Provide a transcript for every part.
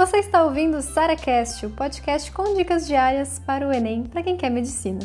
Você está ouvindo o SaraCast, o podcast com dicas diárias para o Enem para quem quer medicina.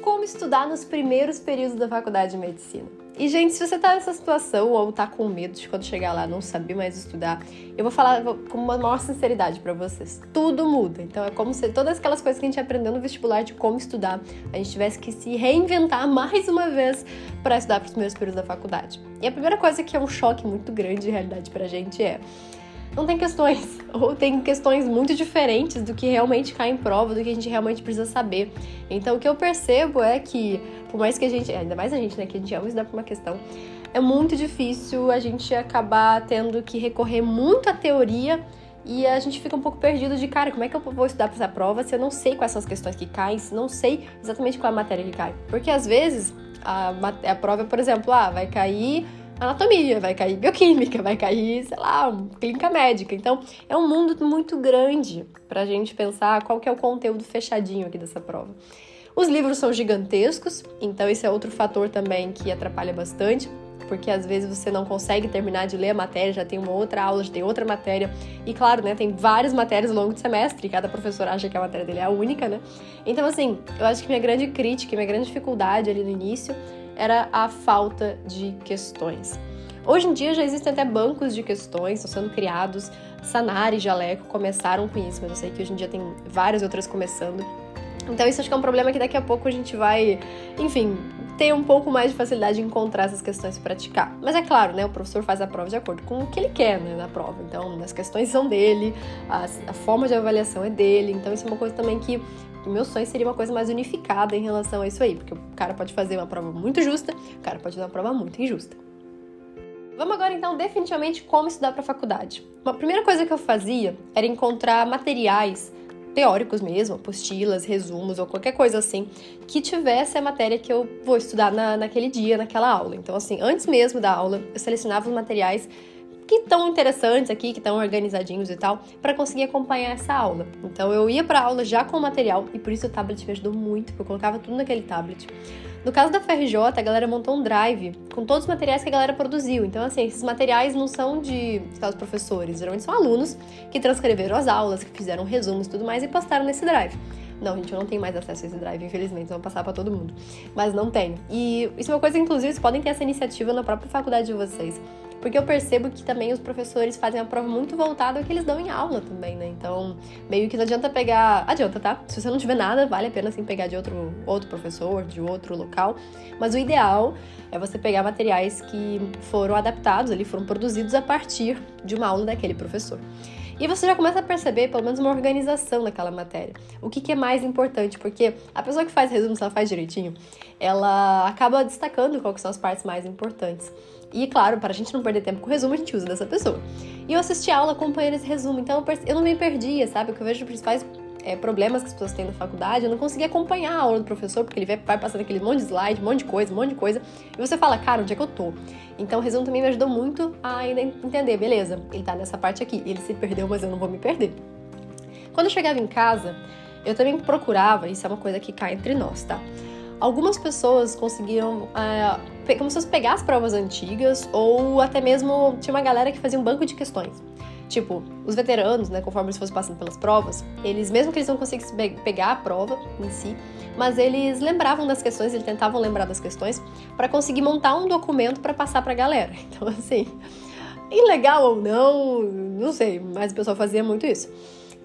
Como estudar nos primeiros períodos da faculdade de medicina? E, gente, se você tá nessa situação ou tá com medo de quando chegar lá não saber mais estudar, eu vou falar com uma maior sinceridade para vocês. Tudo muda. Então é como se todas aquelas coisas que a gente aprendeu no vestibular de como estudar, a gente tivesse que se reinventar mais uma vez para estudar para os primeiros períodos da faculdade. E a primeira coisa que é um choque muito grande de realidade pra gente é não tem questões, ou tem questões muito diferentes do que realmente cai em prova, do que a gente realmente precisa saber. Então, o que eu percebo é que, por mais que a gente, ainda mais a gente, né, que a gente ama estudar para uma questão, é muito difícil a gente acabar tendo que recorrer muito à teoria e a gente fica um pouco perdido de, cara, como é que eu vou estudar para essa prova se eu não sei quais são as questões que caem, se não sei exatamente qual é a matéria que cai. Porque às vezes a, a prova, por exemplo, ah, vai cair anatomia, vai cair bioquímica, vai cair, sei lá, clínica médica. Então, é um mundo muito grande para a gente pensar qual que é o conteúdo fechadinho aqui dessa prova. Os livros são gigantescos, então esse é outro fator também que atrapalha bastante, porque às vezes você não consegue terminar de ler a matéria, já tem uma outra aula, já tem outra matéria. E claro, né, tem várias matérias ao longo do semestre, e cada professor acha que a matéria dele é a única, né? Então, assim, eu acho que minha grande crítica, minha grande dificuldade ali no início era a falta de questões. Hoje em dia já existem até bancos de questões, estão sendo criados. Sanari e Jaleco começaram com isso, mas eu sei que hoje em dia tem várias outras começando. Então isso acho que é um problema que daqui a pouco a gente vai, enfim, ter um pouco mais de facilidade de encontrar essas questões e praticar. Mas é claro, né, o professor faz a prova de acordo com o que ele quer né, na prova. Então, as questões são dele, a, a forma de avaliação é dele. Então, isso é uma coisa também que o meu sonho seria uma coisa mais unificada em relação a isso aí, porque o cara pode fazer uma prova muito justa, o cara pode fazer uma prova muito injusta. Vamos agora então definitivamente como estudar para faculdade. Uma primeira coisa que eu fazia era encontrar materiais teóricos mesmo, apostilas, resumos ou qualquer coisa assim, que tivesse a matéria que eu vou estudar na, naquele dia, naquela aula. Então, assim, antes mesmo da aula, eu selecionava os materiais que estão interessantes aqui, que estão organizadinhos e tal, para conseguir acompanhar essa aula. Então eu ia para aula já com o material e por isso o tablet me ajudou muito, porque eu colocava tudo naquele tablet. No caso da FRJ, a galera montou um drive com todos os materiais que a galera produziu. Então, assim, esses materiais não são de os professores, geralmente são alunos que transcreveram as aulas, que fizeram resumos e tudo mais e postaram nesse drive. Não, gente, eu não tenho mais acesso a esse drive, infelizmente, vão passar para todo mundo. Mas não tenho. E isso é uma coisa, inclusive, vocês podem ter essa iniciativa na própria faculdade de vocês. Porque eu percebo que também os professores fazem a prova muito voltada ao que eles dão em aula também, né? Então, meio que não adianta pegar. Adianta, tá? Se você não tiver nada, vale a pena sim pegar de outro, outro professor, de outro local. Mas o ideal é você pegar materiais que foram adaptados, ali foram produzidos a partir de uma aula daquele professor. E você já começa a perceber, pelo menos, uma organização daquela matéria. O que, que, é mais importante, porque a pessoa que faz resumo, se ela faz direitinho, ela acaba destacando quais são as partes mais importantes. E, claro, para a gente não perder tempo com o resumo, a gente usa dessa pessoa. E eu assisti a aula acompanhando esse resumo, então eu não me perdia, sabe? O que eu vejo os principais é, problemas que as pessoas têm na faculdade, eu não conseguia acompanhar a aula do professor, porque ele vai passando aquele monte de slide, um monte de coisa, um monte de coisa, e você fala, cara, onde é que eu tô? Então o resumo também me ajudou muito a entender, beleza, ele tá nessa parte aqui, ele se perdeu, mas eu não vou me perder. Quando eu chegava em casa, eu também procurava, isso é uma coisa que cai entre nós, tá? algumas pessoas conseguiram é, como se fosse pegar as provas antigas ou até mesmo tinha uma galera que fazia um banco de questões. Tipo, os veteranos, né, conforme eles fossem passando pelas provas, eles, mesmo que eles não conseguissem pegar a prova em si, mas eles lembravam das questões, eles tentavam lembrar das questões para conseguir montar um documento para passar para a galera. Então, assim, ilegal ou não, não sei, mas o pessoal fazia muito isso.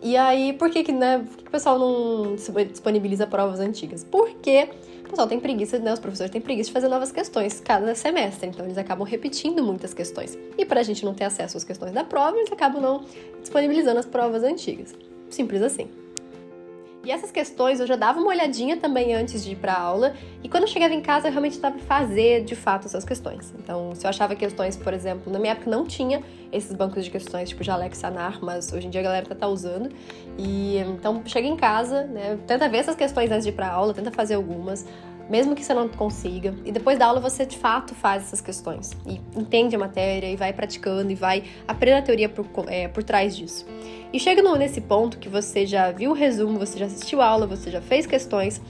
E aí, por que, que, né, por que, que o pessoal não disponibiliza provas antigas? Porque pessoal tem preguiça, né? Os professores têm preguiça de fazer novas questões cada semestre, então eles acabam repetindo muitas questões. E para a gente não ter acesso às questões da prova, eles acabam não disponibilizando as provas antigas. Simples assim. E essas questões eu já dava uma olhadinha também antes de ir para aula, e quando eu chegava em casa eu realmente estava fazer de fato essas questões. Então, se eu achava questões, por exemplo, na minha época não tinha esses bancos de questões tipo Jalex Sanar, mas hoje em dia a galera tá, tá usando. E então chega em casa, né, tenta ver essas questões antes de ir para aula, tenta fazer algumas, mesmo que você não consiga. E depois da aula você de fato faz essas questões e entende a matéria e vai praticando e vai aprender a teoria por, é, por trás disso. E chega nesse ponto que você já viu o resumo, você já assistiu a aula, você já fez questões.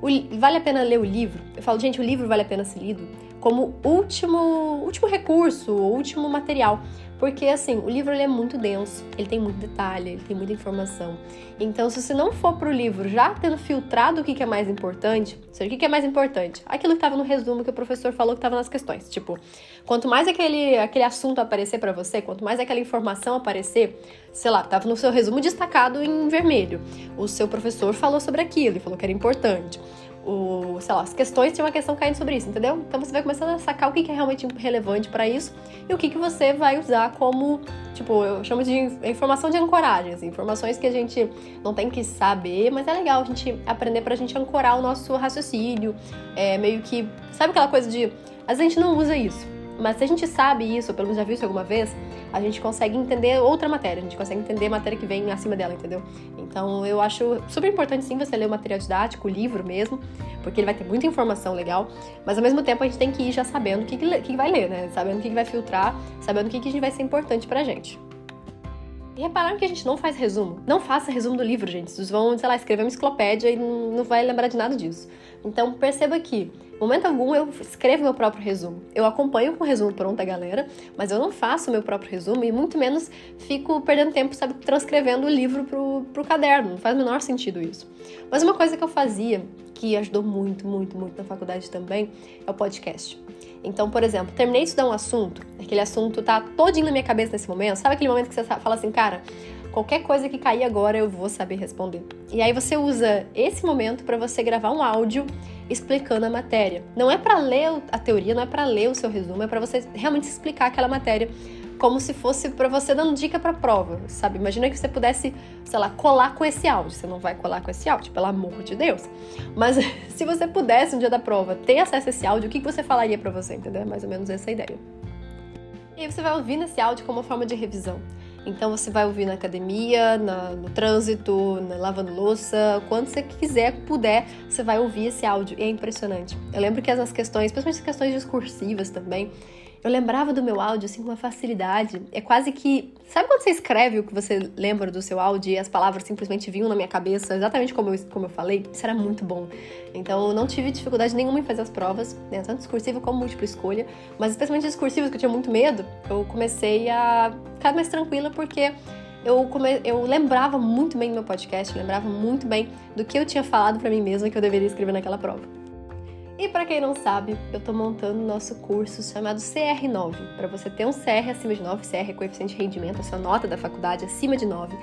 O, vale a pena ler o livro? Eu falo, gente, o livro vale a pena ser lido como último, último recurso, último material. Porque, assim, o livro é muito denso, ele tem muito detalhe, ele tem muita informação. Então, se você não for pro livro já tendo filtrado o que, que é mais importante, seja, o que, que é mais importante? Aquilo que estava no resumo que o professor falou que estava nas questões. Tipo, quanto mais aquele, aquele assunto aparecer para você, quanto mais aquela informação aparecer, sei lá, estava no seu resumo destacado em vermelho. O seu professor falou sobre aquilo e falou que era importante o, sei lá, as questões tinha uma questão caindo sobre isso, entendeu? Então você vai começando a sacar o que é realmente relevante para isso e o que, que você vai usar como, tipo, eu chamo de informação de ancoragem, assim, informações que a gente não tem que saber, mas é legal a gente aprender pra gente ancorar o nosso raciocínio, é meio que, sabe aquela coisa de, às vezes a gente não usa isso, mas se a gente sabe isso, ou pelo menos já viu isso alguma vez, a gente consegue entender outra matéria, a gente consegue entender a matéria que vem acima dela, entendeu? Então eu acho super importante sim você ler o material didático, o livro mesmo, porque ele vai ter muita informação legal, mas ao mesmo tempo a gente tem que ir já sabendo o que, que, que vai ler, né? Sabendo o que, que vai filtrar, sabendo o que, que vai ser importante pra gente. E repararam que a gente não faz resumo? Não faça resumo do livro, gente. Vocês vão, sei lá, escrever uma enciclopédia e não vai lembrar de nada disso. Então perceba que momento algum eu escrevo meu próprio resumo. Eu acompanho com o resumo pronto a galera, mas eu não faço meu próprio resumo e muito menos fico perdendo tempo, sabe, transcrevendo o livro pro, pro caderno. Não faz o menor sentido isso. Mas uma coisa que eu fazia, que ajudou muito, muito, muito na faculdade também, é o podcast. Então, por exemplo, terminei de estudar um assunto, aquele assunto tá todinho na minha cabeça nesse momento, sabe aquele momento que você fala assim, cara, qualquer coisa que cair agora eu vou saber responder. E aí você usa esse momento para você gravar um áudio explicando a matéria. Não é para ler a teoria, não é para ler o seu resumo, é para você realmente explicar aquela matéria como se fosse para você dando dica para prova, sabe? Imagina que você pudesse, sei lá, colar com esse áudio. Você não vai colar com esse áudio, pelo amor de Deus. Mas se você pudesse no dia da prova ter acesso a esse áudio, o que você falaria para você, entendeu? É mais ou menos essa ideia. E aí você vai ouvindo esse áudio como uma forma de revisão. Então você vai ouvir na academia, na, no trânsito, na, lavando louça, quando você quiser, puder, você vai ouvir esse áudio. E é impressionante. Eu lembro que as questões, principalmente as questões discursivas também, eu lembrava do meu áudio assim com uma facilidade. É quase que. Sabe quando você escreve o que você lembra do seu áudio e as palavras simplesmente vinham na minha cabeça, exatamente como eu, como eu falei? Isso era muito bom. Então eu não tive dificuldade nenhuma em fazer as provas, né? tanto discursiva como múltipla escolha, mas especialmente discursivas, que eu tinha muito medo, eu comecei a ficar mais tranquila porque eu, come... eu lembrava muito bem do meu podcast, lembrava muito bem do que eu tinha falado para mim mesma que eu deveria escrever naquela prova. E para quem não sabe, eu estou montando nosso curso chamado CR9, para você ter um CR acima de 9, CR é coeficiente de rendimento, a sua nota da faculdade acima de 9.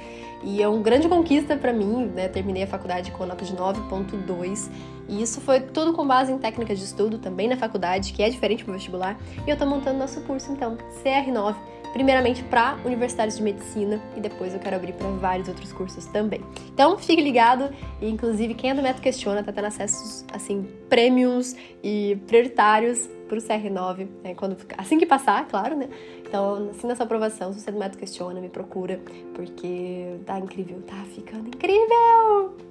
E é uma grande conquista para mim, né? Terminei a faculdade com nota de 9.2, e isso foi tudo com base em técnicas de estudo também na faculdade, que é diferente do vestibular. E eu estou montando nosso curso então, CR9 primeiramente para universidades de medicina e depois eu quero abrir para vários outros cursos também. Então, fique ligado e inclusive quem é do Método Questiona tá tendo acessos assim premiums e prioritários para o CR9, né, quando assim que passar, claro, né? Então, assim nessa aprovação, se você é do Método Questiona, me procura, porque tá incrível, tá ficando incrível.